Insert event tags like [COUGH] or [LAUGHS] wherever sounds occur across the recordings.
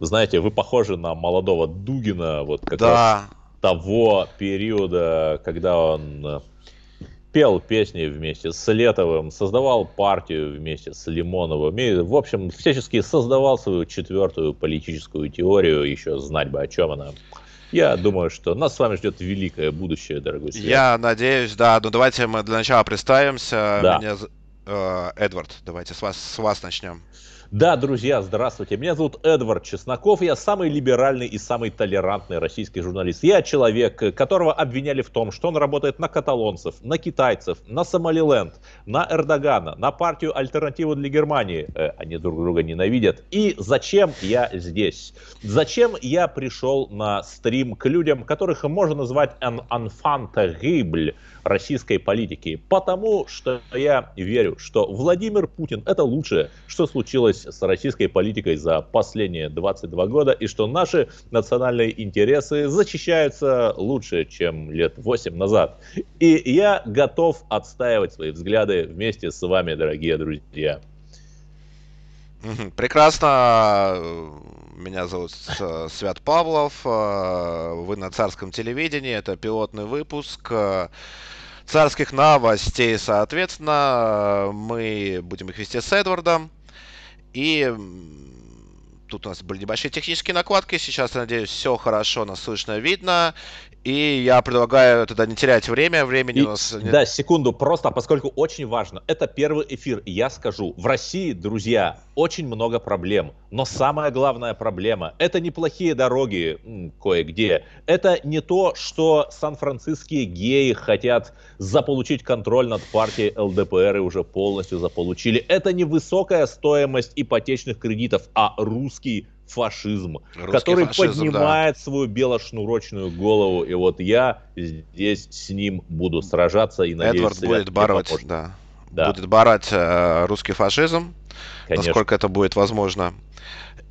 знаете, вы похожи на молодого Дугина, вот как Да, того периода, когда он э, пел песни вместе с Летовым, создавал партию вместе с Лимоновым и, в общем, всячески создавал свою четвертую политическую теорию, еще знать бы о чем она. Я думаю, что нас с вами ждет великое будущее, дорогой Свет. я надеюсь, да. Ну давайте мы для начала представимся. Да. Меня э, Эдвард, давайте с вас, с вас начнем. Да, друзья, здравствуйте. Меня зовут Эдвард Чесноков. Я самый либеральный и самый толерантный российский журналист. Я человек, которого обвиняли в том, что он работает на каталонцев, на китайцев, на Сомалиленд, на Эрдогана, на партию «Альтернативу для Германии». Э, они друг друга ненавидят. И зачем я здесь? Зачем я пришел на стрим к людям, которых можно назвать un enfant российской политики? Потому что я верю, что Владимир Путин – это лучшее, что случилось с российской политикой за последние 22 года, и что наши национальные интересы защищаются лучше, чем лет 8 назад. И я готов отстаивать свои взгляды вместе с вами, дорогие друзья. Прекрасно. Меня зовут Свят Павлов. э, Вы на царском телевидении. Это пилотный выпуск э, царских новостей. Соответственно, мы будем их вести с Эдвардом. И тут у нас были небольшие технические накладки. Сейчас, надеюсь, все хорошо, нас слышно, видно. И я предлагаю тогда не терять время. Времени И- у нас не- да, секунду, просто, поскольку очень важно. Это первый эфир, и я скажу, в России, друзья, очень много проблем. Но самая главная проблема – это неплохие дороги кое-где. Это не то, что сан-франциские геи хотят заполучить контроль над партией ЛДПР и уже полностью заполучили. Это не высокая стоимость ипотечных кредитов, а русский фашизм, Русский который фашизм, да. поднимает свою белошнурочную голову. И вот я здесь с ним буду сражаться и надеюсь, Эдвард будет бороться, поможет. да. Да, Будет бороть э, русский фашизм, конечно. насколько это будет возможно.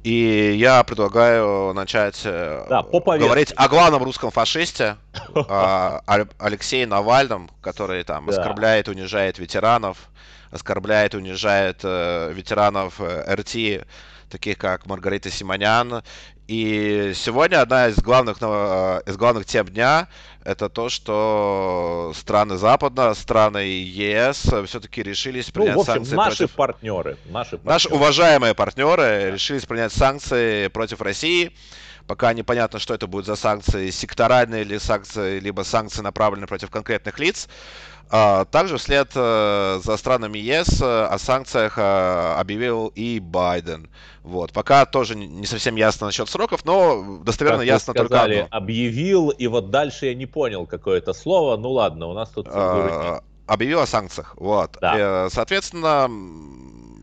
И я предлагаю начать э, Да, по повестке. говорить о главном русском фашисте, Аль- Алексее Навальном, который там Да. оскорбляет, унижает ветеранов, оскорбляет, унижает э, ветеранов э, РТ, таких как Маргарита Симонян. И сегодня одна из главных, э, из главных тем дня это то, что страны Запада, страны ЕС все-таки решились Ну, принять в общем, санкции наши против... партнеры. Наши, Наши партнеры. уважаемые партнеры решились принять санкции против России. Пока непонятно, что это будут за санкции, секторальные или санкции, либо санкции направленные против конкретных лиц. А, Также вслед э, за странами ЕС э, о санкциях э, объявил и Байден. Вот. Пока тоже не совсем ясно насчет сроков, но достоверно Как ясно только сказали, одно. объявил, и вот дальше я не понял, какое это слово. Ну ладно, у нас тут э, объявил о санкциях. Вот. Да. Соответственно,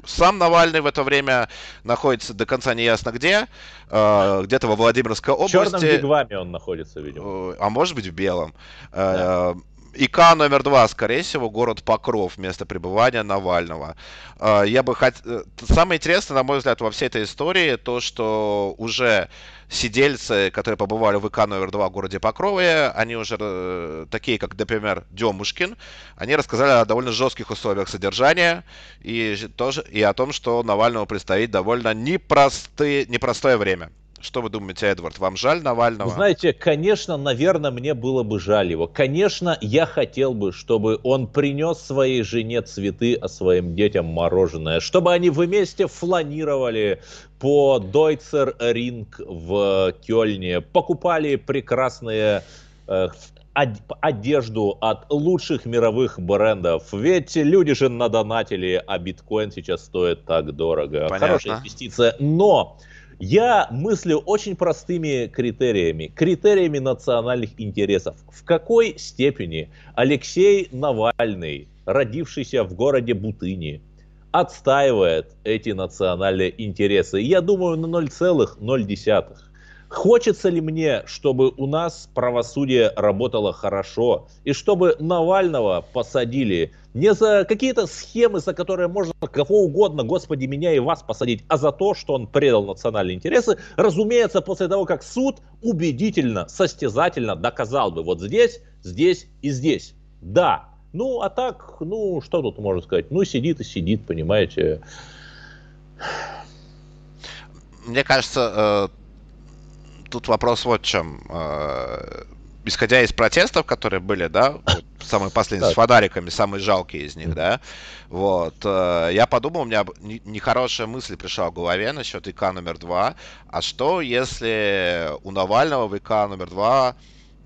сам Навальный в это время находится до конца неясно где, где-то во Владимирской В черном области, вигваме он находится, видимо. а может быть в белом. Э, ИК номер два, скорее всего, город Покров, место пребывания Навального. Э, Я бы хот... э, Самое интересное, на мой взгляд, во всей этой истории, то, что уже сидельцы, которые побывали в ИК номер два в городе Покрове, они уже, э, такие как, например, Демушкин, они рассказали о довольно жестких условиях содержания и, тоже, и о том, что Навальному предстоит довольно непростые, непростое время. Что вы думаете, Эдвард? Вам жаль Навального? Вы знаете, конечно, наверное, мне было бы жаль его. Конечно, я хотел бы, чтобы он принес своей жене цветы, а своим детям мороженое, чтобы они вместе фланировали по Deutzer Ring в Кёльне, покупали прекрасные э, од- одежду от лучших мировых брендов. Ведь люди же надонатили, а биткоин сейчас стоит так дорого. Понятно. Хорошая инвестиция. Но я мыслю очень простыми критериями, критериями национальных интересов. В какой степени Алексей Навальный, родившийся в городе Бутыни, отстаивает эти национальные интересы? Я думаю, на 0,0. Хочется ли мне, чтобы у нас правосудие работало хорошо, и чтобы Навального посадили не за какие-то схемы, за которые можно кого угодно, господи, меня и вас посадить, а за то, что он предал национальные интересы, разумеется, после того, как суд убедительно, состязательно доказал бы вот здесь, здесь и здесь. Да. Ну, а так, ну, что тут можно сказать? Ну, сидит и сидит, понимаете. мне кажется, э, тут вопрос вот в чем. Э, исходя из протестов, которые были, да, вот, самые последние, с фонариками, самые жалкие из них, да, вот, э, я подумал, у меня нехорошая мысль пришла в голове насчет ИК номер два, а что если у Навального в ИК номер два,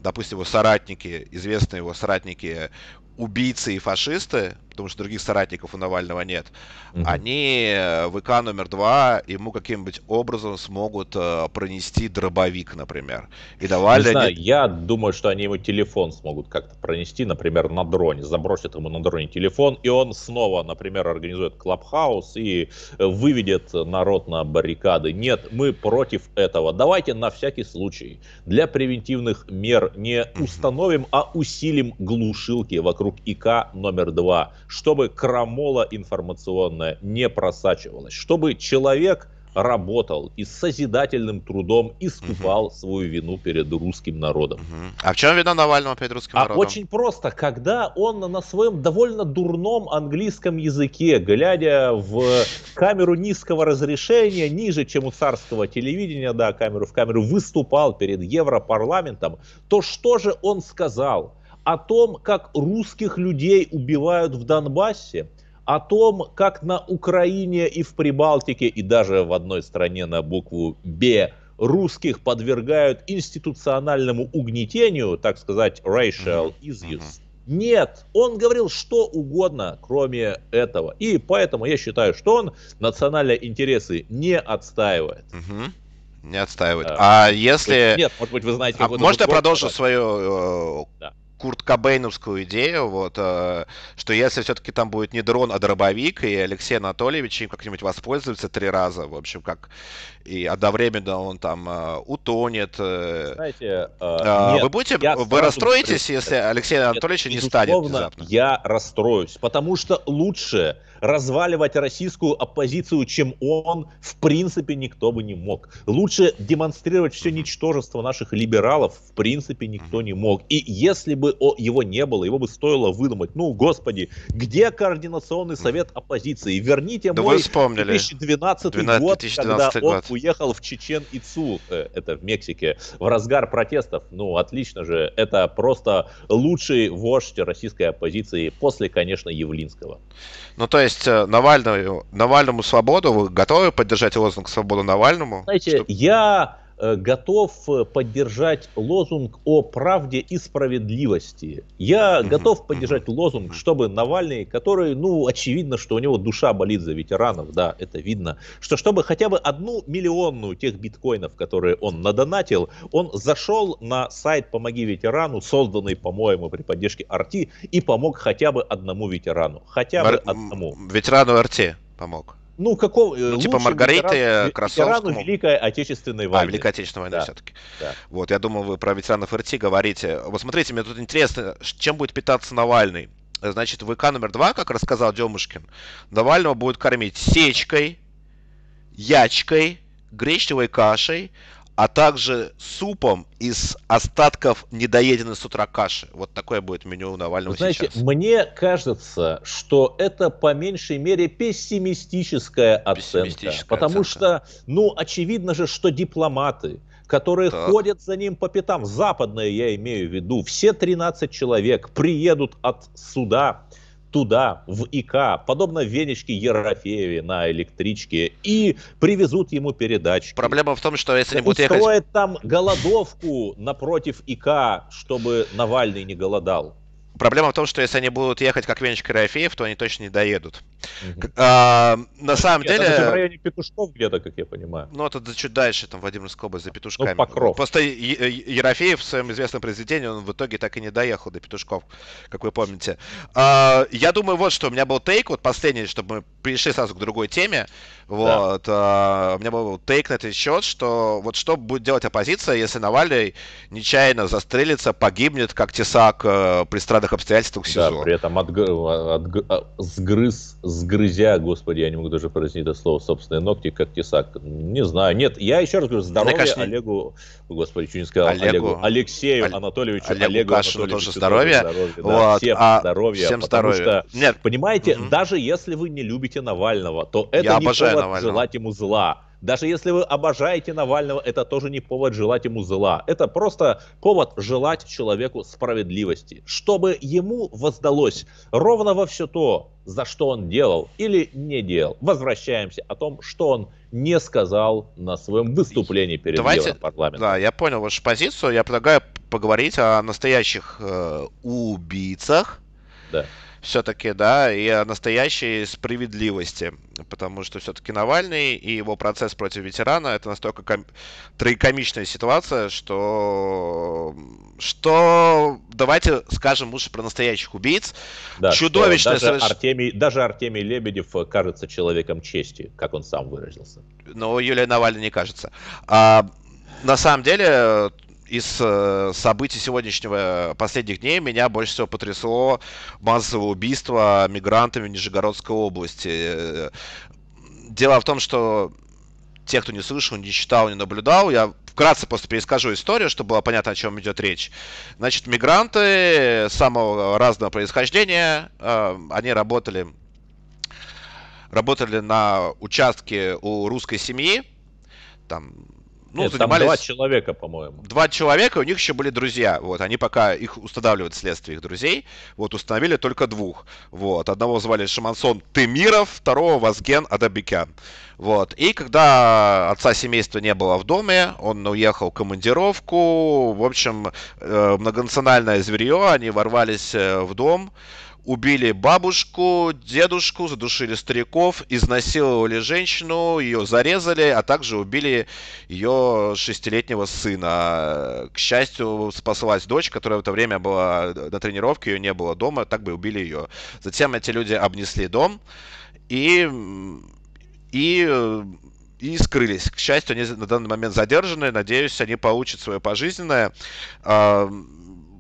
допустим, его соратники, известные его соратники, убийцы и фашисты, потому что других соратников у Навального нет, угу. они э, в ВК номер два ему каким-нибудь образом смогут э, пронести дробовик, например. И Навальный... Не знаю, я думаю, что они ему телефон смогут как-то пронести, например, на дроне, забросят ему на дроне телефон, и он снова, например, организует клабхаус и э, выведет народ на баррикады. Нет, мы против этого. Давайте на всякий случай для превентивных мер не установим, а усилим глушилки вокруг ИК номер два чтобы крамола информационная не просачивалась, чтобы человек работал и с созидательным трудом искупал угу. свою вину перед русским народом. Угу. А в чем вина Навального перед русским а народом? Очень просто, когда он на своем довольно дурном английском языке, глядя в камеру низкого разрешения, ниже, чем у царского телевидения, да, камеру в камеру, выступал перед Европарламентом, то что же он сказал? О том, как русских людей убивают в Донбассе, о том, как на Украине и в Прибалтике, и даже в одной стране на букву «Б» русских подвергают институциональному угнетению, так сказать, racial issues. Нет, он говорил что угодно, кроме этого. И поэтому я считаю, что он национальные интересы не отстаивает. Не отстаивает. А, а если... Нет, может быть, вы знаете... А может, я продолжу свою э, да. Курт Кобейновскую идею, вот, э, что если все-таки там будет не дрон, а дробовик, и Алексей Анатольевич им как-нибудь воспользуется три раза, в общем, как и одновременно он там э, утонет. Э, Знаете, э, нет, вы будете, вы расстроитесь, если Алексей Анатольевич не станет внезапно? Я расстроюсь, потому что лучше разваливать российскую оппозицию, чем он, в принципе, никто бы не мог. Лучше демонстрировать все ничтожество наших либералов, в принципе, никто не мог. И если бы его не было, его бы стоило выдумать. Ну, господи, где координационный совет оппозиции? Верните да мой 2012, 12, год, 2012 когда год. он уехал в Чечен-Ицу, э, это в Мексике, в разгар протестов. Ну, отлично же. Это просто лучший вождь российской оппозиции после, конечно, Явлинского. Ну, то есть э, Навальному, Навальному свободу, вы готовы поддержать лозунг «Свободу Навальному»? Знаете, Что... я готов э, поддержать лозунг о правде и справедливости. Я готов поддержать лозунг, чтобы Навальный, который, ну, очевидно, что у него душа болит за ветеранов, да, это видно, что чтобы хотя бы одну миллионную тех биткоинов, которые он надонатил, он зашел на сайт «Помоги ветерану», созданный, по-моему, при поддержке Арти, и помог хотя бы одному ветерану. Хотя Мар- бы одному. Ветерану Арти помог. Ну, какого... Ну, типа Маргариты ветеран, Красовскому. Великой Отечественной войны. А, Великой Отечественной войны да. все-таки. Да. Вот, я думал, вы про ветеранов РТ говорите. Вот смотрите, мне тут интересно, чем будет питаться Навальный. Значит, ВК номер два, как рассказал Демушкин, Навального будет кормить сечкой, ячкой, гречневой кашей, а также супом из остатков недоеденной с утра каши. Вот такое будет меню у Навального знаете, сейчас. мне кажется, что это по меньшей мере пессимистическая оценка. Пессимистическая потому оценка. что, ну, очевидно же, что дипломаты, которые так. ходят за ним по пятам, западные я имею в виду, все 13 человек приедут от суда, туда, в ИК, подобно Венечке Ерофееве на электричке, и привезут ему передачки. Проблема в том, что если они будут ехать... там голодовку напротив ИК, чтобы Навальный не голодал. Проблема в том, что если они будут ехать как Венечка Ерофеев, то они точно не доедут. Угу. А, на самом Нет, деле... Это в районе Петушков где-то, как я понимаю. Ну, это чуть дальше, там, Владимирская область, за Петушками. Ну, Покров. Просто Ерофеев в своем известном произведении, он в итоге так и не доехал до Петушков, как вы помните. А, я думаю, вот что, у меня был тейк, вот последний, чтобы мы перешли сразу к другой теме. Вот. Да. У меня был тейк на этот счет, что вот что будет делать оппозиция, если Навальный нечаянно застрелится, погибнет, как Тесак э, при странных обстоятельствах СИЗО. Да, при этом от, от, от, сгрыз, сгрызя, господи, я не могу даже произнести это слово, собственные ногти, как Тесак. Не знаю. Нет, я еще раз говорю, здоровья кажется, Олегу, господи, что не сказал, Олегу, Олегу Алексею Оль... Анатольевичу, Олегу, Олегу Кашину тоже здоровья. здоровья вот, да, всем а, здоровья. Всем здоровья. Что, Нет. Понимаете, угу. даже если вы не любите Навального, то это я не повод Навального. желать ему зла. Даже если вы обожаете Навального, это тоже не повод желать ему зла. Это просто повод желать человеку справедливости, чтобы ему воздалось ровно во все то, за что он делал или не делал. Возвращаемся о том, что он не сказал на своем выступлении перед Давайте, Европарламентом. Да, я понял вашу позицию. Я предлагаю поговорить о настоящих э, убийцах. Да все-таки, да, и о настоящей справедливости. Потому что все-таки Навальный и его процесс против ветерана это настолько ком... трагикомичная ситуация, что что давайте скажем лучше про настоящих убийц. Да, Чудовищное даже, соверш... Артемий, даже Артемий Лебедев кажется человеком чести, как он сам выразился. Но Юлия Навальный не кажется. А, на самом деле, из э, событий сегодняшнего последних дней меня больше всего потрясло массовое убийство мигрантами в Нижегородской области. Дело в том, что те, кто не слышал, не читал, не наблюдал, я вкратце просто перескажу историю, чтобы было понятно, о чем идет речь. Значит, мигранты самого разного происхождения, э, они работали, работали на участке у русской семьи, там ну, Нет, занимались... Там два человека, по-моему. Два человека, у них еще были друзья. Вот, они пока их устанавливают следствие их друзей. Вот, установили только двух. Вот, одного звали Шамансон Темиров, второго Вазген Адабикян. Вот, и когда отца семейства не было в доме, он уехал в командировку. В общем, э, многонациональное зверье, они ворвались э, в дом, убили бабушку, дедушку, задушили стариков, изнасиловали женщину, ее зарезали, а также убили ее шестилетнего сына. К счастью, спаслась дочь, которая в это время была на тренировке, ее не было дома, так бы убили ее. Затем эти люди обнесли дом и и и скрылись. К счастью, они на данный момент задержаны. Надеюсь, они получат свое пожизненное. А,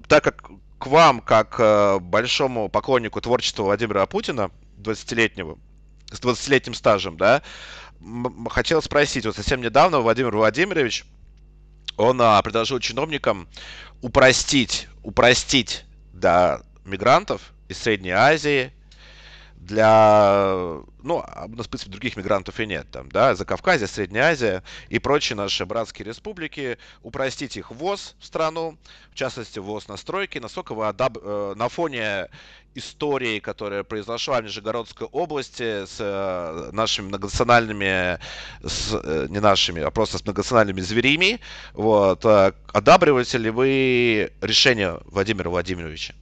так как к вам, как э, большому поклоннику творчества Владимира Путина, 20-летнего, с 20-летним стажем, да, хотел спросить, вот совсем недавно Владимир Владимирович, он а, предложил чиновникам упростить, упростить да, мигрантов из Средней Азии, для, ну, у нас, в принципе, других мигрантов и нет, там, да, за Кавказье, Средняя Азия и прочие наши братские республики, упростить их ввоз в страну, в частности, ввоз на стройки, насколько вы адаб, э, на фоне истории, которая произошла в Нижегородской области с э, нашими многонациональными, с, э, не нашими, а просто с многонациональными зверями, вот, одабриваете ли вы решение Владимира Владимировича?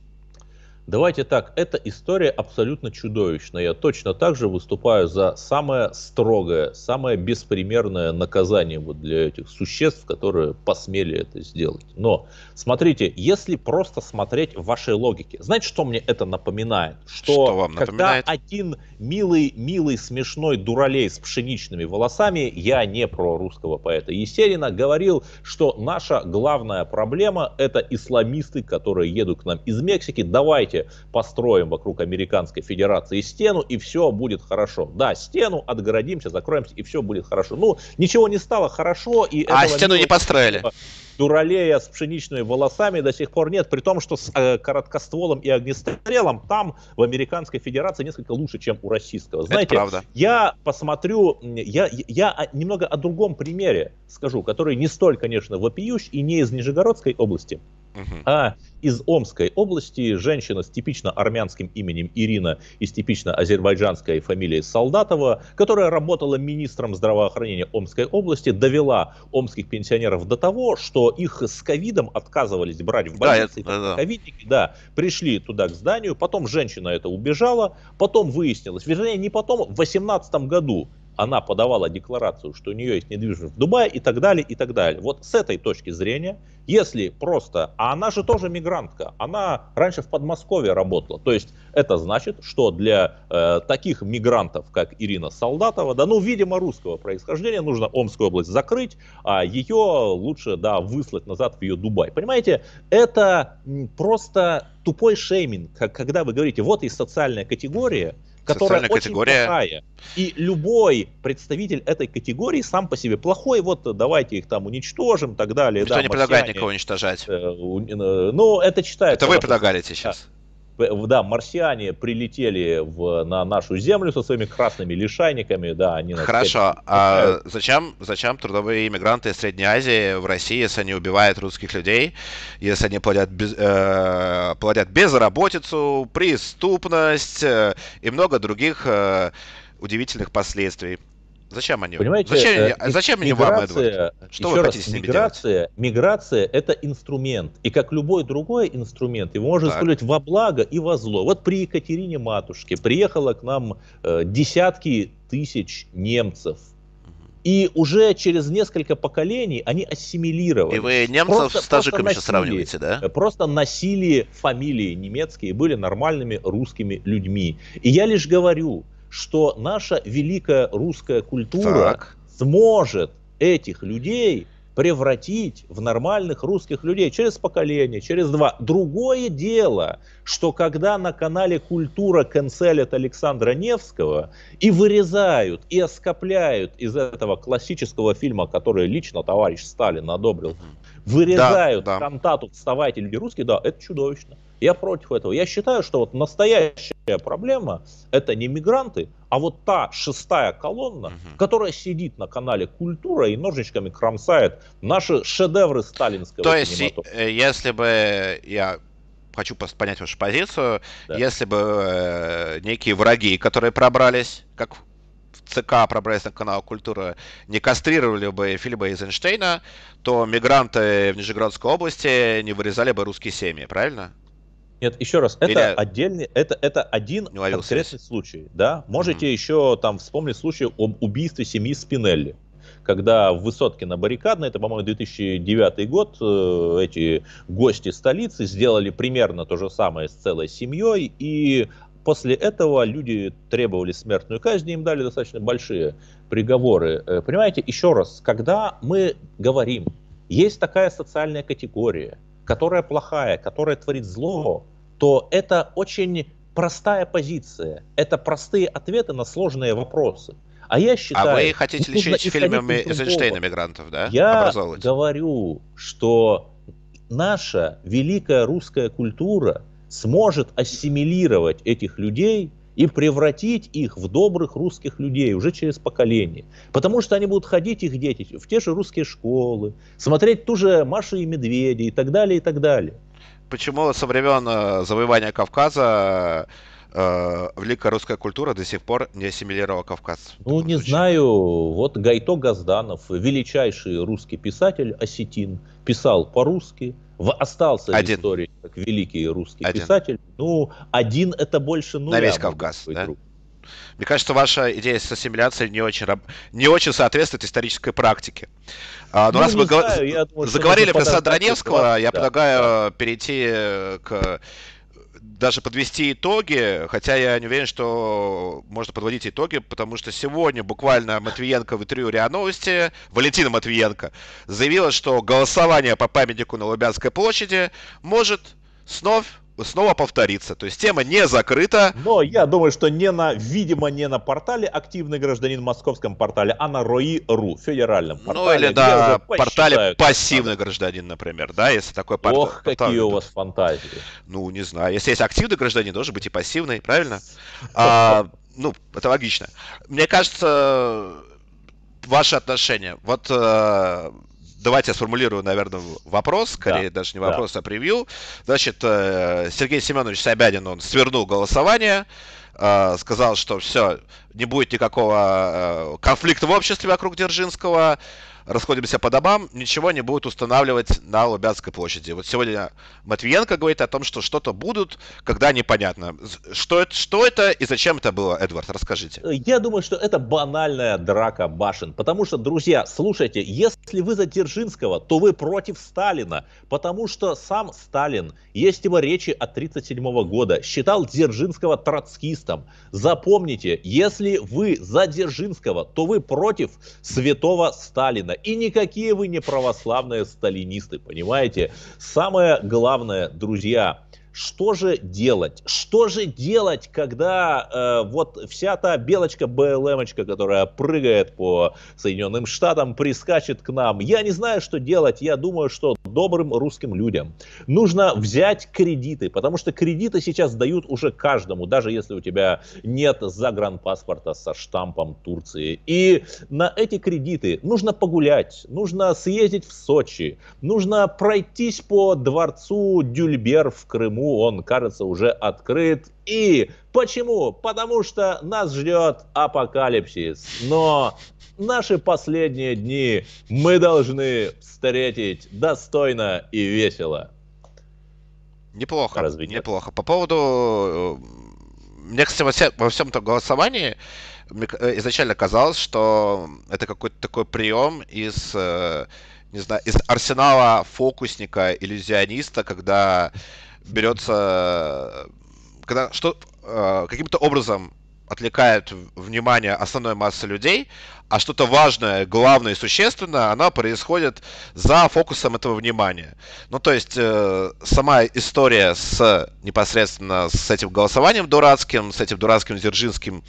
Давайте так, эта история абсолютно чудовищная. Я точно так же выступаю за самое строгое, самое беспримерное наказание вот для этих существ, которые посмели это сделать. Но смотрите, если просто смотреть в вашей логике, знаете, что мне это напоминает? Что, что вам напоминает? когда один милый, милый, смешной дуралей с пшеничными волосами, я не про русского поэта Есенина, говорил, что наша главная проблема это исламисты, которые едут к нам из Мексики. Давайте давайте построим вокруг Американской Федерации стену, и все будет хорошо. Да, стену отгородимся, закроемся, и все будет хорошо. Ну, ничего не стало хорошо. И а стену не построили. [LAUGHS] Дуралея с пшеничными волосами до сих пор нет, при том, что с э, короткостволом и огнестрелом там в Американской Федерации несколько лучше, чем у российского. Знаете, Это правда. я посмотрю, я, я немного о другом примере скажу, который не столь, конечно, вопиющ и не из Нижегородской области, Uh-huh. А из Омской области женщина с типично армянским именем Ирина и с типично азербайджанской фамилией Солдатова, которая работала министром здравоохранения Омской области, довела омских пенсионеров до того, что их с ковидом отказывались брать в больницы. Да, да, ковидники, да, пришли туда к зданию, потом женщина это убежала, потом выяснилось, вернее не потом, в 2018 году она подавала декларацию, что у нее есть недвижимость в Дубае и так далее, и так далее. Вот с этой точки зрения, если просто, а она же тоже мигрантка, она раньше в Подмосковье работала, то есть это значит, что для э, таких мигрантов, как Ирина Солдатова, да, ну, видимо, русского происхождения, нужно Омскую область закрыть, а ее лучше, да, выслать назад в ее Дубай. Понимаете, это просто тупой шейминг, когда вы говорите, вот есть социальная категория, которая очень категория. плохая. И любой представитель этой категории сам по себе плохой, вот давайте их там уничтожим и так далее. Никто да, не предлагает никого уничтожать. Э, э, ну, это читается. Это вы предлагали сейчас. Да, марсиане прилетели в, на нашу землю со своими красными лишайниками, да, они Хорошо, а зачем, зачем трудовые иммигранты из Средней Азии в России, если они убивают русских людей, если они плодят, без, э, плодят безработицу, преступность э, и много других э, удивительных последствий? Зачем они? Понимаете, зачем, э, зачем они вам, Эдвард? Что вы раз, хотите с ними миграция, делать? Миграция – это инструмент. И как любой другой инструмент, его можно так. использовать во благо и во зло. Вот при Екатерине Матушке приехало к нам э, десятки тысяч немцев. И уже через несколько поколений они ассимилировали. И вы немцев просто, с таджиками сейчас сравниваете, да? Э, просто носили фамилии немецкие, были нормальными русскими людьми. И я лишь говорю, что наша великая русская культура так. сможет этих людей превратить в нормальных русских людей через поколение, через два. Другое дело, что когда на канале «Культура» канцелят Александра Невского и вырезают, и оскопляют из этого классического фильма, который лично товарищ Сталин одобрил, вырезают да, да. кантату «Вставайте, люди русские», да, это чудовищно. Я против этого. Я считаю, что вот настоящая проблема это не мигранты, а вот та шестая колонна, угу. которая сидит на канале Культура и ножичками кромсает наши шедевры сталинского То есть, э, если бы я хочу понять вашу позицию, да. если бы э, некие враги, которые пробрались, как в ЦК пробрались на канал Культура, не кастрировали бы Филиппа Эйзенштейна, то мигранты в Нижегородской области не вырезали бы русские семьи, правильно? Нет, еще раз, это Или... отдельный, это, это один конкретный случай, да. Можете mm-hmm. еще там вспомнить случай об убийстве семьи Спинелли когда в высотке на баррикадной, это, по-моему, 2009 год, э, эти гости столицы сделали примерно то же самое с целой семьей, и после этого люди требовали смертную казнь, им дали достаточно большие приговоры. Э, понимаете, еще раз, когда мы говорим, есть такая социальная категория, которая плохая, которая творит зло, то это очень простая позиция. Это простые ответы на сложные вопросы. А я считаю... А вы хотите лечить фильмами Эйзенштейна мигрантов, да? Я говорю, что наша великая русская культура сможет ассимилировать этих людей и превратить их в добрых русских людей уже через поколение. Потому что они будут ходить, их дети, в те же русские школы, смотреть ту же Машу и Медведя и так далее, и так далее почему со времен э, завоевания Кавказа э, великая русская культура до сих пор не ассимилировала Кавказ. Ну, не случае. знаю. Вот Гайто Газданов, величайший русский писатель, осетин, писал по-русски, остался один. в истории как великий русский один. писатель. Ну, один это больше нуля. На весь Кавказ, да? Друг. Мне кажется, ваша идея с ассимиляцией не очень, не очень соответствует исторической практике. А, но ну, раз мы знаю, я думаю, заговорили про Сандроневского, я да, предлагаю да. перейти к даже подвести итоги, хотя я не уверен, что можно подводить итоги, потому что сегодня буквально Матвиенко в интервью РИА Новости, Валентина Матвиенко, заявила, что голосование по памятнику на Лубянской площади может снова снова повторится. То есть тема не закрыта. Но я думаю, что не на, видимо, не на портале «Активный гражданин» московском портале, а на РОИ.ру, федеральном ну, портале. Ну или на портале «Пассивный гражданин», например, да, если такой портал. Ох, какие у вас фантазии. Ну, не знаю. Если есть активный гражданин, должен быть и пассивный, правильно? [LAUGHS] А, ну, это логично. Мне кажется, ваши отношения. Вот э, давайте я сформулирую, наверное, вопрос, скорее да, даже не вопрос, да. а превью. Значит, э, Сергей Семенович Собянин, он свернул голосование, э, сказал, что все, не будет никакого э, конфликта в обществе вокруг Дзержинского, расходимся по домам, ничего не будет устанавливать на Лубянской площади. Вот сегодня Матвиенко говорит о том, что что-то будут, когда непонятно. Что это, что это и зачем это было, Эдвард, расскажите. Я думаю, что это банальная драка башен. Потому что, друзья, слушайте, если вы за Дзержинского, то вы против Сталина. Потому что сам Сталин, есть его речи от 1937 года, считал Дзержинского троцкистом. Запомните, если вы за Дзержинского, то вы против святого Сталина. И никакие вы не православные сталинисты, понимаете? Самое главное, друзья, Что же делать? Что же делать, когда э, вот вся та белочка БЛМочка, которая прыгает по Соединенным Штатам, прискачет к нам? Я не знаю, что делать. Я думаю, что добрым русским людям нужно взять кредиты, потому что кредиты сейчас дают уже каждому, даже если у тебя нет загранпаспорта со штампом Турции. И на эти кредиты нужно погулять, нужно съездить в Сочи, нужно пройтись по дворцу Дюльбер в Крыму, почему он, кажется, уже открыт. И почему? Потому что нас ждет апокалипсис. Но наши последние дни мы должны встретить достойно и весело. Неплохо, Разве нет? неплохо. По поводу... Э, мне, кстати, во всем этом голосовании э, изначально казалось, что это какой-то такой прием из э, не знаю, из арсенала фокусника, иллюзиониста, когда берется, когда что э, каким-то образом отвлекает внимание основной массы людей, а что-то важное, главное и существенное, оно происходит за фокусом этого внимания. Ну, то есть, э, сама история с непосредственно с этим голосованием дурацким, с этим дурацким Дзержинским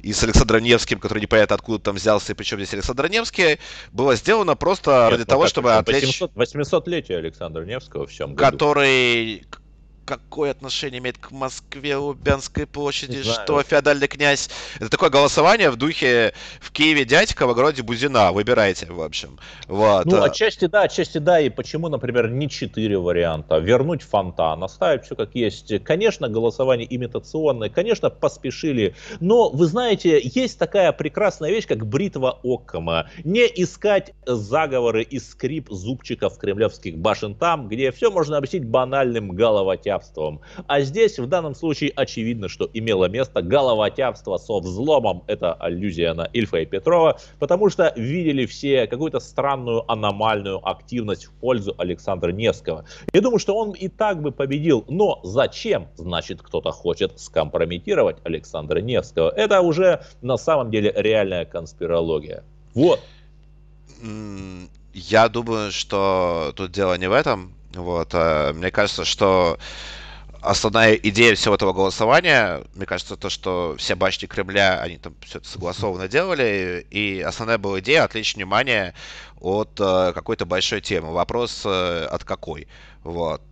и с Александром Невским, который непонятно откуда там взялся, и причем здесь Александр Невский, была сделана просто Нет, ради ну, того, чтобы отвлечь... 800-летие Александра Невского в чем году? Который какое отношение имеет к Москве, Лубянской площади, что феодальный князь. Это такое голосование в духе в Киеве дядька, в огороде Бузина. Выбирайте, в общем. Вот. Ну, отчасти да, отчасти да. И почему, например, не четыре варианта? Вернуть фонтан, оставить все как есть. Конечно, голосование имитационное, конечно, поспешили. Но, вы знаете, есть такая прекрасная вещь, как бритва Оккома. Не искать заговоры и скрип зубчиков кремлевских башен там, где все можно объяснить банальным головотя головотяпством. А здесь в данном случае очевидно, что имело место головотяпство со взломом. Это аллюзия на Ильфа и Петрова, потому что видели все какую-то странную аномальную активность в пользу Александра Невского. Я думаю, что он и так бы победил, но зачем? Значит, кто-то хочет скомпрометировать Александра Невского. Это уже на самом деле реальная конспирология. Вот. Я думаю, что тут дело не в этом. Вот, а, мне кажется, что основная идея всего этого голосования, мне кажется, то, что все башни Кремля, они там все это согласованно делали, и основная была идея отвлечь внимание от э, какой-то большой темы. Вопрос э, от какой. Вот.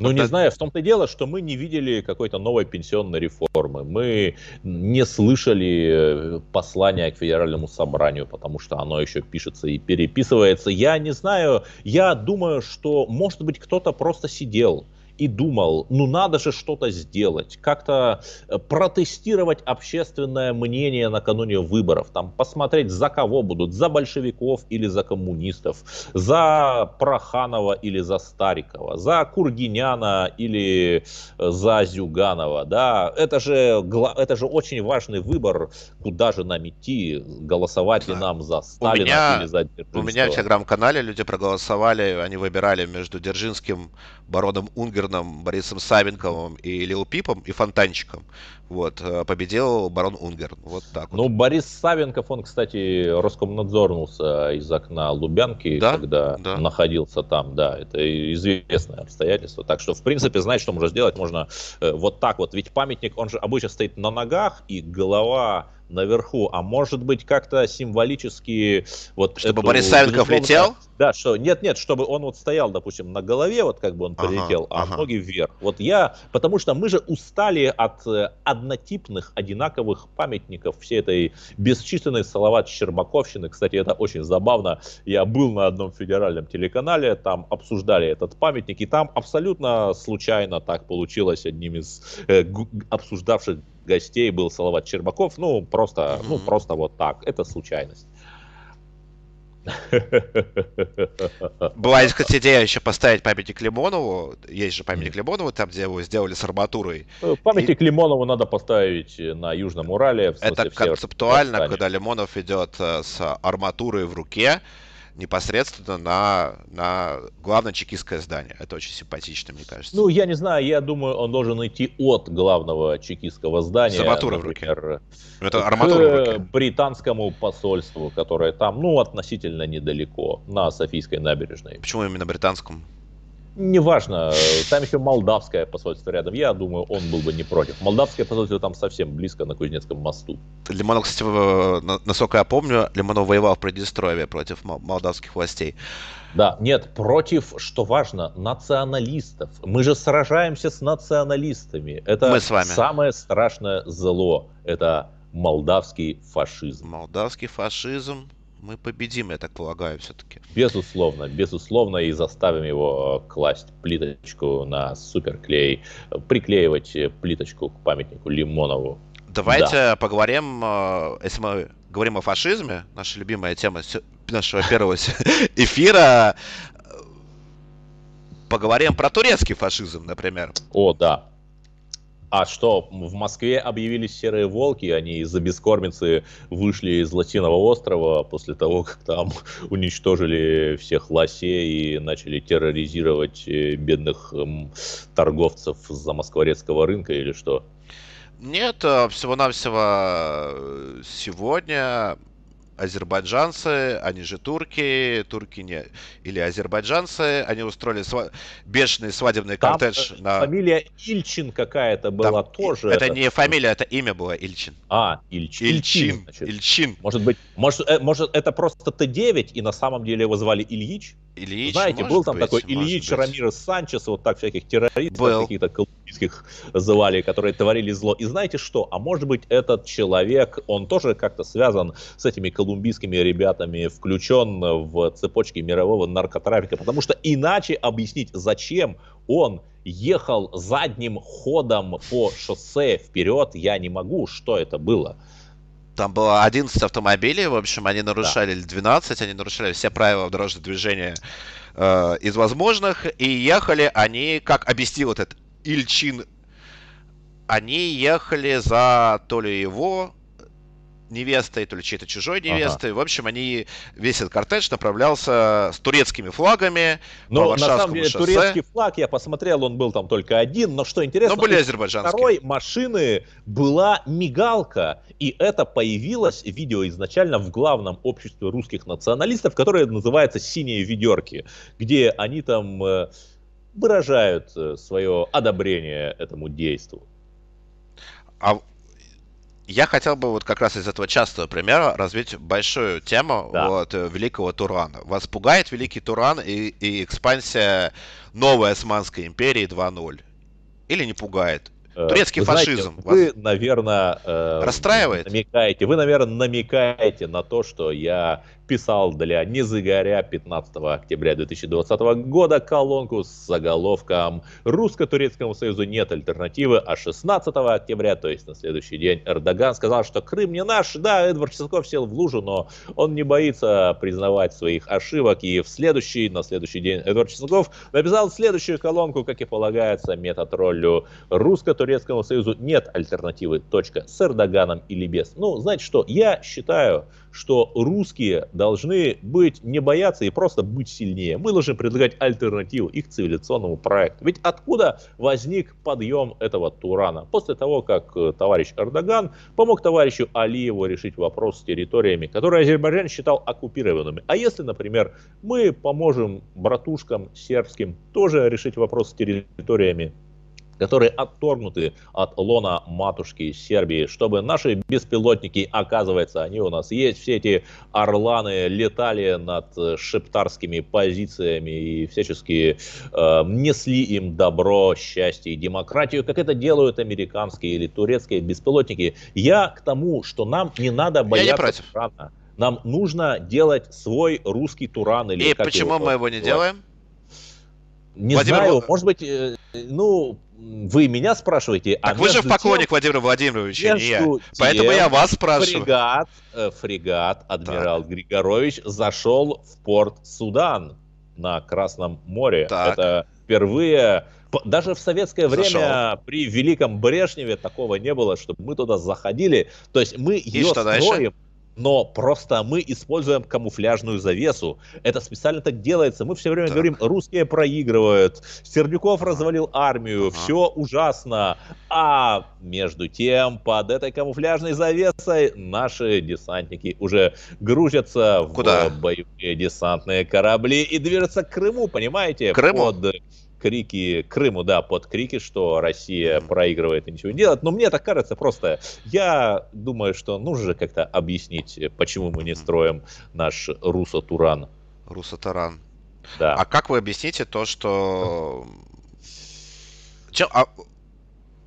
Ну, вот не это... знаю, в том-то и дело, что мы не видели какой-то новой пенсионной реформы. Мы не слышали э, послания к федеральному собранию, потому что оно еще пишется и переписывается. Я не знаю, я думаю, что, может быть, кто-то просто сидел и думал, ну надо же что-то сделать, как-то э, протестировать общественное мнение накануне выборов, там посмотреть, за кого будут, за большевиков или за коммунистов, за Проханова или за Старикова, за Кургиняна или э, за Зюганова, да, это же, это же очень важный выбор, куда же нам идти, голосовать ли нам за Сталина меня, или за Дзержинского. У меня в телеграм-канале люди проголосовали, они выбирали между Дзержинским, бароном Унгер Морганом, Борисом Савенковым и Лил Пипом и Фонтанчиком. Вот, э, победил барон Унгер. Вот так Ну, вот. Борис Савенков, он, кстати, Роскомнадзорнулся из окна Лубянки, да? когда да. находился там, да, это известное обстоятельство. Так что, в принципе, знаете, что можно сделать? Можно э, вот так вот, ведь памятник, он же обычно стоит на ногах, и голова наверху, а может быть как-то символически вот чтобы эту, Борис Савенков летел? Да, что нет, нет, чтобы он вот стоял, допустим, на голове, вот как бы он полетел, ага, а ага. ноги вверх. Вот я, потому что мы же устали от э, однотипных, одинаковых памятников всей этой бесчисленной Салават Щербаковщины. Кстати, это очень забавно. Я был на одном федеральном телеканале, там обсуждали этот памятник, и там абсолютно случайно так получилось одним из э, обсуждавших гостей был Салават Чербаков. Ну, просто, mm-hmm. ну, просто вот так. Это случайность. Была, кстати, идея еще поставить памятник Лимонову. Есть же памятник Лимонову, там, где его сделали с арматурой. Ну, памятник и... Лимонову надо поставить на Южном Урале. Это концептуально, когда Лимонов идет э, с арматурой в руке, непосредственно на, на главное чекистское здание. Это очень симпатично, мне кажется. Ну, я не знаю, я думаю, он должен идти от главного чекистского здания. С арматурой в руке. Это арматура в руке. британскому посольству, которое там, ну, относительно недалеко, на Софийской набережной. Почему именно британскому? Неважно, там еще молдавское посольство рядом. Я думаю, он был бы не против. Молдавское посольство там совсем близко, на Кузнецком мосту. Лимонов, кстати, насколько я помню, Лимонов воевал в Приднестровье против молдавских властей. Да, нет, против, что важно, националистов. Мы же сражаемся с националистами. Это Мы с вами. самое страшное зло. Это молдавский фашизм. Молдавский фашизм, мы победим, я так полагаю, все-таки. Безусловно, безусловно, и заставим его э, класть плиточку на суперклей, приклеивать плиточку к памятнику Лимонову. Давайте да. поговорим, э, если мы говорим о фашизме, наша любимая тема нашего первого [LAUGHS] эфира, поговорим про турецкий фашизм, например. О, да. А что, в Москве объявились серые волки, они из-за бескормицы вышли из Латиного острова после того, как там [LAUGHS] уничтожили всех лосей и начали терроризировать э, бедных торговцев за москворецкого рынка или что? Нет, э, всего-навсего э, сегодня азербайджанцы, они же турки, турки не, или азербайджанцы, они устроили сва... бешеный свадебный Там кортеж на... Фамилия Ильчин какая-то была Там... тоже. Это, это не фамилия, это имя было Ильчин. А, Ильчин. Ильчин. Ильчин. Ильчин. Может быть, может, э, может это просто Т9, и на самом деле его звали Ильич? Ильич, Знаете, был там быть, такой Ильич Рамирес Санчес, вот так всяких террористов каких-то колумбийских звали, которые творили зло. И знаете что? А может быть этот человек, он тоже как-то связан с этими колумбийскими ребятами, включен в цепочки мирового наркотрафика, потому что иначе объяснить, зачем он ехал задним ходом по шоссе вперед, я не могу. Что это было? Там было 11 автомобилей, в общем, они нарушали, да. 12, они нарушали все правила дорожного движения э, из возможных, и ехали они, как объяснил вот этот Ильчин, они ехали за то ли его невестой, то ли чьей-то чужой невестой. Ага. В общем, они весь этот кортеж направлялся с турецкими флагами но, по на самом деле, шоссе. турецкий флаг, я посмотрел, он был там только один, но что интересно, но были азербайджанские. второй машины была мигалка, и это появилось видео изначально в главном обществе русских националистов, которое называется «Синие ведерки», где они там э, выражают э, свое одобрение этому действу. А я хотел бы вот как раз из этого частого примера развить большую тему да. вот, э, Великого Турана. Вас пугает Великий Туран и, и экспансия новой Османской империи 2.0? Или не пугает? Э, Турецкий вы фашизм. Знаете, вы, наверное, э, расстраивает? Намекаете, вы, наверное, намекаете на то, что я писал для Незагоря 15 октября 2020 года колонку с заголовком «Русско-турецкому союзу нет альтернативы», а 16 октября, то есть на следующий день, Эрдоган сказал, что Крым не наш. Да, Эдвард Чесноков сел в лужу, но он не боится признавать своих ошибок. И в следующий, на следующий день Эдвард Чесноков написал следующую колонку, как и полагается, метатроллю «Русско-турецкому союзу нет альтернативы. Точка. С Эрдоганом или без». Ну, знаете что, я считаю, что русские должны быть, не бояться и просто быть сильнее. Мы должны предлагать альтернативу их цивилизационному проекту. Ведь откуда возник подъем этого Турана? После того, как э, товарищ Эрдоган помог товарищу Алиеву решить вопрос с территориями, которые Азербайджан считал оккупированными. А если, например, мы поможем братушкам сербским тоже решить вопрос с территориями, которые отторгнуты от лона матушки Сербии, чтобы наши беспилотники, оказывается, они у нас есть, все эти орланы летали над э, шептарскими позициями и всячески э, несли им добро, счастье и демократию, как это делают американские или турецкие беспилотники. Я к тому, что нам не надо бояться Турана. Нам нужно делать свой русский Туран. Или и почему его мы его не делаем? Не Владимир... знаю, может быть, э, ну, вы меня спрашиваете, а так а вы же в поклонник тем, Владимира Владимировича, не я. Поэтому я вас спрашиваю. Фрегат, э, фрегат адмирал так. Григорович зашел в порт Судан на Красном море. Так. Это впервые даже в советское Зашел. время при Великом Брежневе такого не было, чтобы мы туда заходили. То есть мы и ее строим. Дальше? Но просто мы используем камуфляжную завесу. Это специально так делается. Мы все время так. говорим, русские проигрывают, Сердюков развалил армию, ага. все ужасно. А между тем, под этой камуфляжной завесой наши десантники уже грузятся Куда? в боевые десантные корабли и движутся к Крыму, понимаете? Крыму? Под крики Крыму, да, под крики, что Россия проигрывает и ничего не делает. Но мне так кажется просто. Я думаю, что нужно же как-то объяснить, почему мы не строим наш Руса-Туран. Руса-Таран. Да. А как вы объясните то, что... [LAUGHS] Чем, а...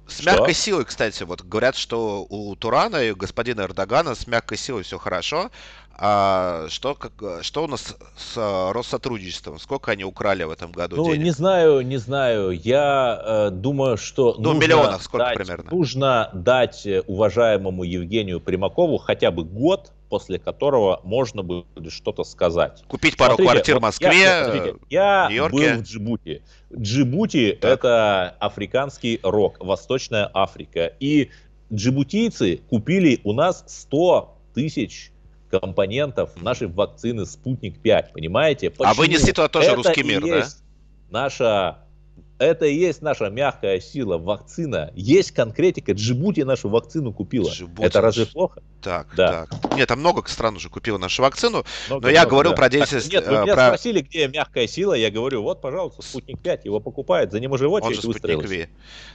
С что? мягкой силой, кстати, вот говорят, что у Турана и господина Эрдогана с мягкой силой все хорошо, а что, как, что у нас с а, Россотрудничеством? Сколько они украли в этом году ну, денег? не знаю, не знаю. Я э, думаю, что ну, нужно, миллионах сколько дать, примерно? нужно дать э, уважаемому Евгению Примакову хотя бы год, после которого можно будет что-то сказать. Купить пару смотрите, квартир в Москве, я, смотрите, я Нью-Йорке. был в Джибути. Джибути так. это африканский рок, Восточная Африка. И джибутийцы купили у нас 100 тысяч компонентов нашей вакцины «Спутник 5», понимаете? Почему? А вы несли туда тоже это русский мир, да? Наша это и есть наша мягкая сила, вакцина. Есть конкретика. Джибути нашу вакцину купила. Джибути. Это разве плохо? Так, да. так. Нет, там много стран уже купила нашу вакцину. Много, но я говорю да. про деятельность... Нет, вы меня про... спросили, где мягкая сила. Я говорю, вот, пожалуйста, Спутник 5. Его покупают. За ним уже в очередь Он же Спутник Ви.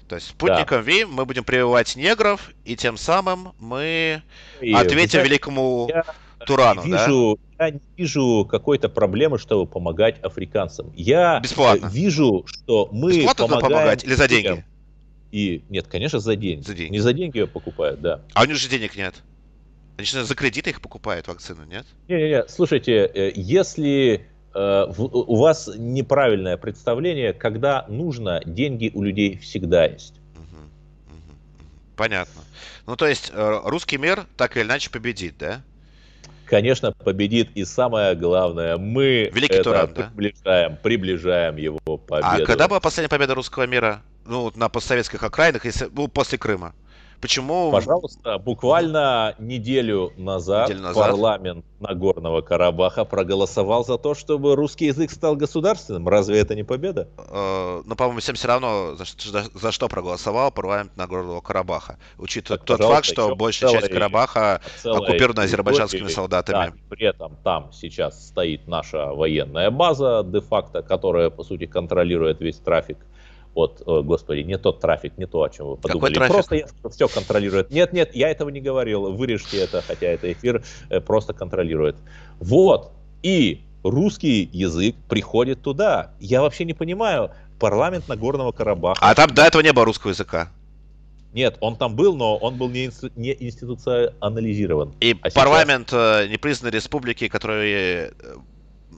То есть Спутником да. Ви мы будем прививать негров, и тем самым мы и, ответим великому... Я Турану, вижу, да? Я не вижу какой-то проблемы, чтобы помогать африканцам. Я Бесплатно. вижу, что мы Бесплатно помогаем... помогать или за деньги? И нет, конечно, за деньги. За деньги. Не за деньги ее покупают, да. А у них же денег нет. Они же за кредиты их покупают, вакцину, нет? Не-не-не, слушайте, э, если э, у вас неправильное представление, когда нужно, деньги у людей всегда есть. Понятно. Ну, то есть, э, русский мир так или иначе победит, да? Конечно, победит. И самое главное, мы Великий это Туран, приближаем, да? приближаем его победу. А когда была последняя победа русского мира? Ну, на постсоветских окраинах, если, ну, после Крыма. Почему? Пожалуйста, буквально неделю назад, неделю назад парламент Нагорного Карабаха проголосовал за то, чтобы русский язык стал государственным. Разве это не победа? Э, ну, по-моему, всем все равно, за, за, за что проголосовал парламент Нагорного Карабаха. Учитывая так, тот факт, что большая целая, часть Карабаха оккупирована азербайджанскими солдатами. Да, при этом там сейчас стоит наша военная база, де-факто, которая, по сути, контролирует весь трафик от, о, господи, не тот трафик, не то, о чем вы подумали. Какой Просто я все контролирует. Нет, нет, я этого не говорил. Вырежьте это, хотя это эфир э, просто контролирует. Вот. И русский язык приходит туда. Я вообще не понимаю. Парламент Нагорного Карабаха. А там до этого не было русского языка. Нет, он там был, но он был не, институ- не институционализирован. И а парламент сейчас... Э, непризнанной республики, который э,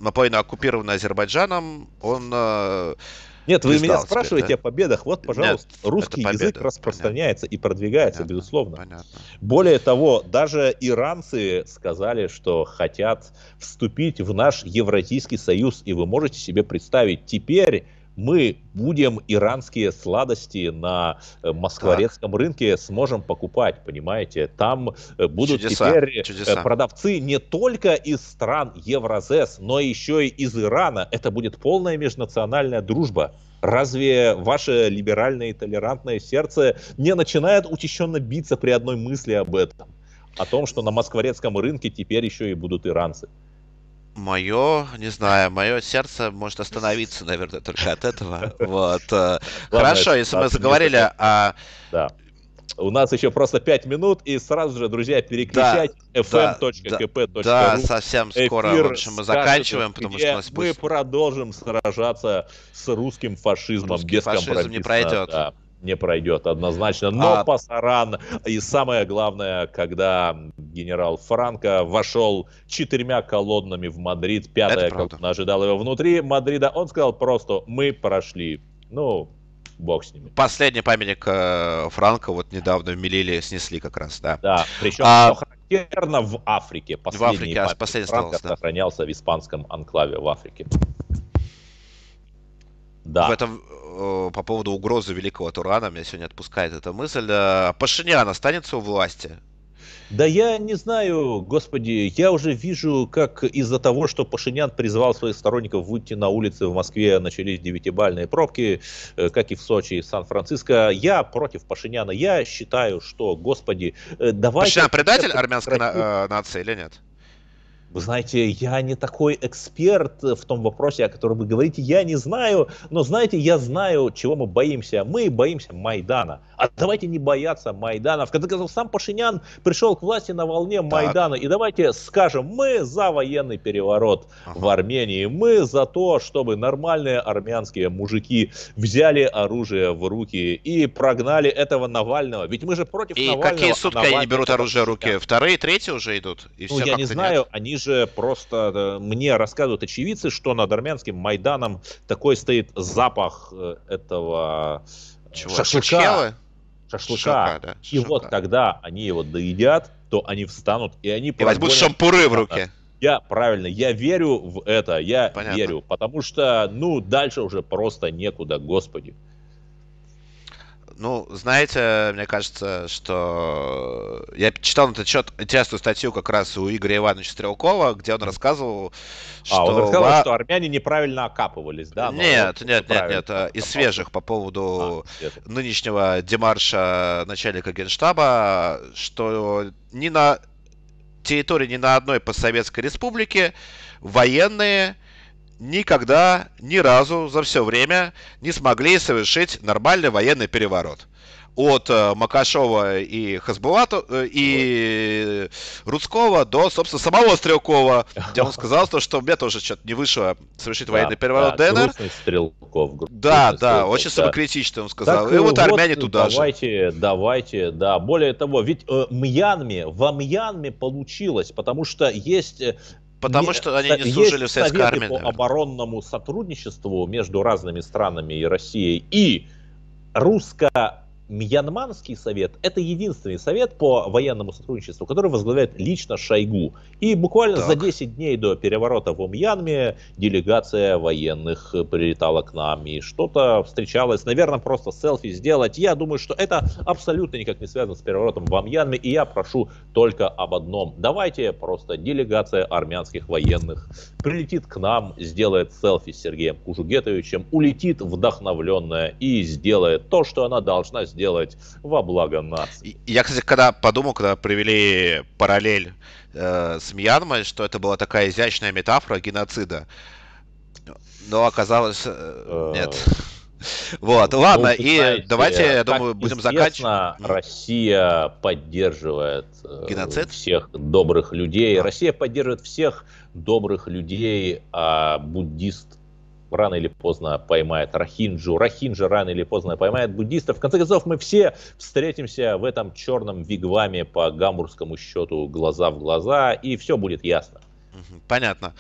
наполовину оккупирован Азербайджаном, он нет, вы меня спрашиваете да? о победах. Вот, пожалуйста, Нет, русский победа, язык распространяется понятно. и продвигается, понятно, безусловно. Понятно. Более того, даже иранцы сказали, что хотят вступить в наш Евразийский союз. И вы можете себе представить, теперь мы будем иранские сладости на э, москворецком так. рынке сможем покупать, понимаете? Там э, будут чудеса, теперь э, чудеса. продавцы не только из стран Евразес, но еще и из Ирана. Это будет полная межнациональная дружба. Разве ваше либеральное и толерантное сердце не начинает учащенно биться при одной мысли об этом? О том, что на москворецком рынке теперь еще и будут иранцы. Мое, не знаю, мое сердце может остановиться, наверное, только от этого. [LAUGHS] Вот. Э, хорошо, если мы заговорили о... Да. У нас еще просто 5 минут, и сразу же, друзья, переключать да, fm.kp.ru. Да, да, совсем скоро, в общем, мы заканчиваем, потому что у нас Мы продолжим сражаться с русским фашизмом Русский без фашизм не пройдет. Да не пройдет однозначно. Но... пасаран, и самое главное, когда генерал Франко вошел четырьмя колоннами в Мадрид, пятая колонна ожидала его внутри Мадрида, он сказал просто, мы прошли. Ну, бог с ними. Последний памятник э, Франко вот недавно в Мелиле снесли как раз, да. Да, причем а... характерно в Африке. Последний в Африке, а последний Франко остался, да. сохранялся в испанском анклаве в Африке. Да. В этом э, по поводу угрозы великого Турана меня сегодня отпускает эта мысль. Э, Пашинян останется у власти? Да я не знаю, господи, я уже вижу, как из-за того, что Пашинян призвал своих сторонников выйти на улицы в Москве, начались девятибальные пробки, э, как и в Сочи и Сан-Франциско. Я против Пашиняна. Я считаю, что, господи, давайте... Пашинян предатель армянской на, нации или нет? Вы знаете, я не такой эксперт в том вопросе, о котором вы говорите, я не знаю, но знаете, я знаю, чего мы боимся. Мы боимся Майдана. А давайте не бояться Майдана. В конце концов, сам Пашинян пришел к власти на волне Майдана. Так. И давайте скажем, мы за военный переворот ага. в Армении. Мы за то, чтобы нормальные армянские мужики взяли оружие в руки и прогнали этого Навального. Ведь мы же против и Навального. И какие сутки они берут оружие в руки? Вторые, третьи уже идут? И ну, я не знаю, нет? они же просто э, мне рассказывают очевидцы, что над армянским Майданом такой стоит запах э, этого э, Чего? шашлыка. Шашлыка. Шашлыка да, и вот когда они его доедят, то они встанут и они... И возьмут шампуры в руке. Я правильно, я верю в это, я Понятно. верю, потому что, ну, дальше уже просто некуда, господи. Ну, знаете, мне кажется, что я читал на этот счет интересную статью как раз у Игоря Ивановича Стрелкова, где он рассказывал, что... А, он рассказывал, ва... что армяне неправильно окапывались, да? Нет, нет, нет, нет, э, из свежих по поводу а, нынешнего демарша начальника генштаба, что ни на территории ни на одной постсоветской республике военные никогда, ни разу за все время не смогли совершить нормальный военный переворот. От э, Макашова и Хасбулата э, и Рудского до, собственно, самого Стрелкова, где он сказал, то, что мне тоже что-то не вышло совершить военный переворот да, ДНР. Стрелков. Да, да, очень самокритично он сказал. Так, и вот, вот армяне туда давайте, же. Давайте, да. Более того, ведь э, Мьянме, во Мьянме получилось, потому что есть э, Потому не, что они не служили в советской армии. по оборонному сотрудничеству между разными странами и Россией и русско Мьянманский совет – это единственный совет по военному сотрудничеству, который возглавляет лично Шойгу. И буквально так. за 10 дней до переворота в Мьянме делегация военных прилетала к нам и что-то встречалось. Наверное, просто селфи сделать. Я думаю, что это абсолютно никак не связано с переворотом в Мьянме. И я прошу только об одном. Давайте просто делегация армянских военных прилетит к нам, сделает селфи с Сергеем Кужугетовичем, улетит вдохновленная и сделает то, что она должна сделать сделать во благо нации. Я, кстати, когда подумал, когда привели параллель э, с Мьянмой, что это была такая изящная метафора геноцида. Но оказалось, э, э нет. [LAUGHS] Вот, ладно, ну, и давайте, я думаю, будем заканчивать. Россия поддерживает э, Геноцид? всех добрых людей. А. Россия поддерживает всех добрых людей, а буддист рано или поздно поймает Рахинджу, Рахинджа рано или поздно поймает буддистов. В конце концов, мы все встретимся в этом черном вигваме по гамбургскому счету глаза в глаза, и все будет ясно. Понятно.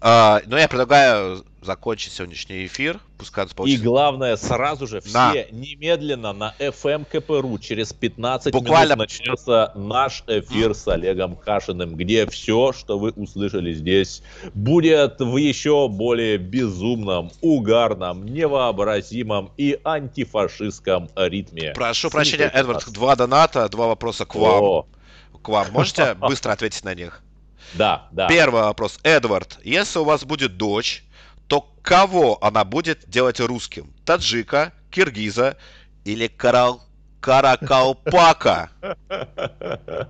А, но я предлагаю закончить сегодняшний эфир. Пускай И главное, сразу же все на. немедленно на FM КПРУ через 15 Буквально... минут начнется наш эфир с Олегом Кашиным, где все, что вы услышали здесь, будет в еще более безумном, угарном, невообразимом и антифашистском ритме. Прошу прощения, Эдвард, два доната, два вопроса к вам. О. К вам. Можете [LAUGHS] быстро ответить на них? Да, да. Первый вопрос. Эдвард, если у вас будет дочь, то кого она будет делать русским? Таджика, киргиза или карал... каракалпака? [LAUGHS]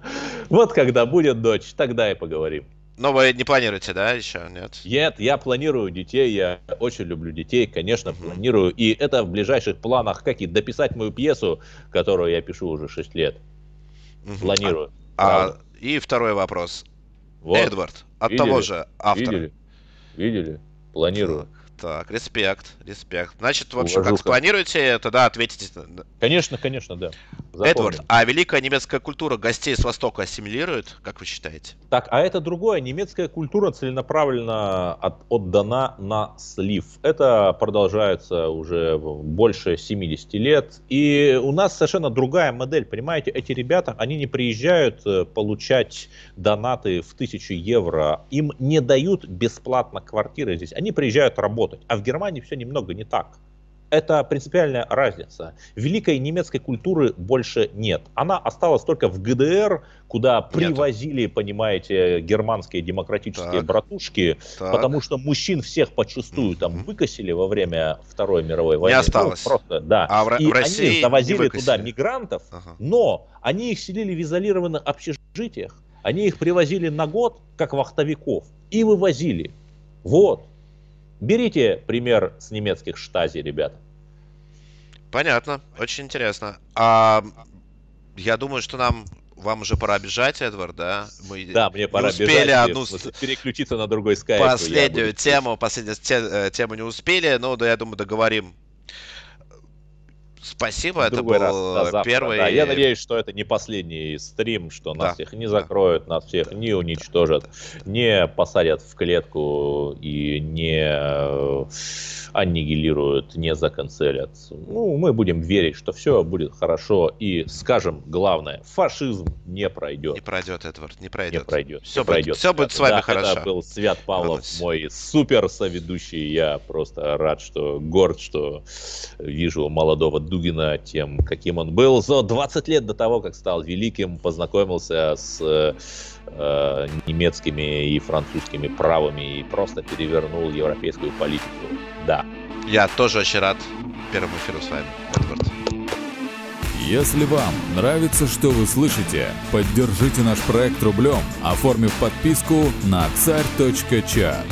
Вот когда будет дочь, тогда и поговорим. Но вы не планируете, да, еще? Нет? Нет, я планирую детей, я очень люблю детей, конечно, mm-hmm. планирую. И это в ближайших планах, как и дописать мою пьесу, которую я пишу уже 6 лет. Mm-hmm. Планирую. А, а, и второй вопрос. Вот. Эдвард, от видели? того же автора. Видели? Видели? Планирую. Так, респект, респект. Значит, в общем, Уважуха. как спланируете, тогда ответите. Конечно, конечно, да. Запомним. Эдвард, а великая немецкая культура гостей с Востока ассимилирует, как вы считаете? Так, а это другое. Немецкая культура целенаправленно от, отдана на слив. Это продолжается уже больше 70 лет. И у нас совершенно другая модель, понимаете? Эти ребята, они не приезжают э, получать донаты в тысячу евро. Им не дают бесплатно квартиры здесь. Они приезжают работать работать. А в Германии все немного не так. Это принципиальная разница. Великой немецкой культуры больше нет. Она осталась только в ГДР, куда привозили, Нету. понимаете, германские демократические так. братушки, так. потому что мужчин всех mm-hmm. там выкосили во время Второй мировой войны. Не осталось. Ну, просто, да. А в, и в России они завозили туда мигрантов, ага. но они их селили в изолированных общежитиях, они их привозили на год, как вахтовиков, и вывозили. Вот. Берите пример с немецких штази, ребята. Понятно, очень интересно. А я думаю, что нам вам уже пора бежать, Эдвард, да? Мы да, мне пора успели бежать, одну... переключиться на другой скайп. Последнюю тему, последнюю э, тему не успели, но да, я думаю, договорим Спасибо, это был раз, да, завтра, первый. Да. Я надеюсь, что это не последний стрим, что нас да, всех не закроют, да. нас всех не уничтожат, да. не посадят в клетку и не э, аннигилируют, не законцелят. Ну, мы будем верить, что все будет хорошо и скажем главное, фашизм не пройдет. Не пройдет, Эдвард, не пройдет. Не пройдет. Все, не будет, пройдет. все будет с вами да, хорошо. Это был Свят Павлов, Молодец. мой супер соведущий. Я просто рад, что горд, что вижу молодого Дугина тем, каким он был за 20 лет до того, как стал великим, познакомился с э, немецкими и французскими правами и просто перевернул европейскую политику. Да. Я тоже очень рад первому эфиру с вами, Эдвард. Если вам нравится, что вы слышите, поддержите наш проект рублем, оформив подписку на царь.чат.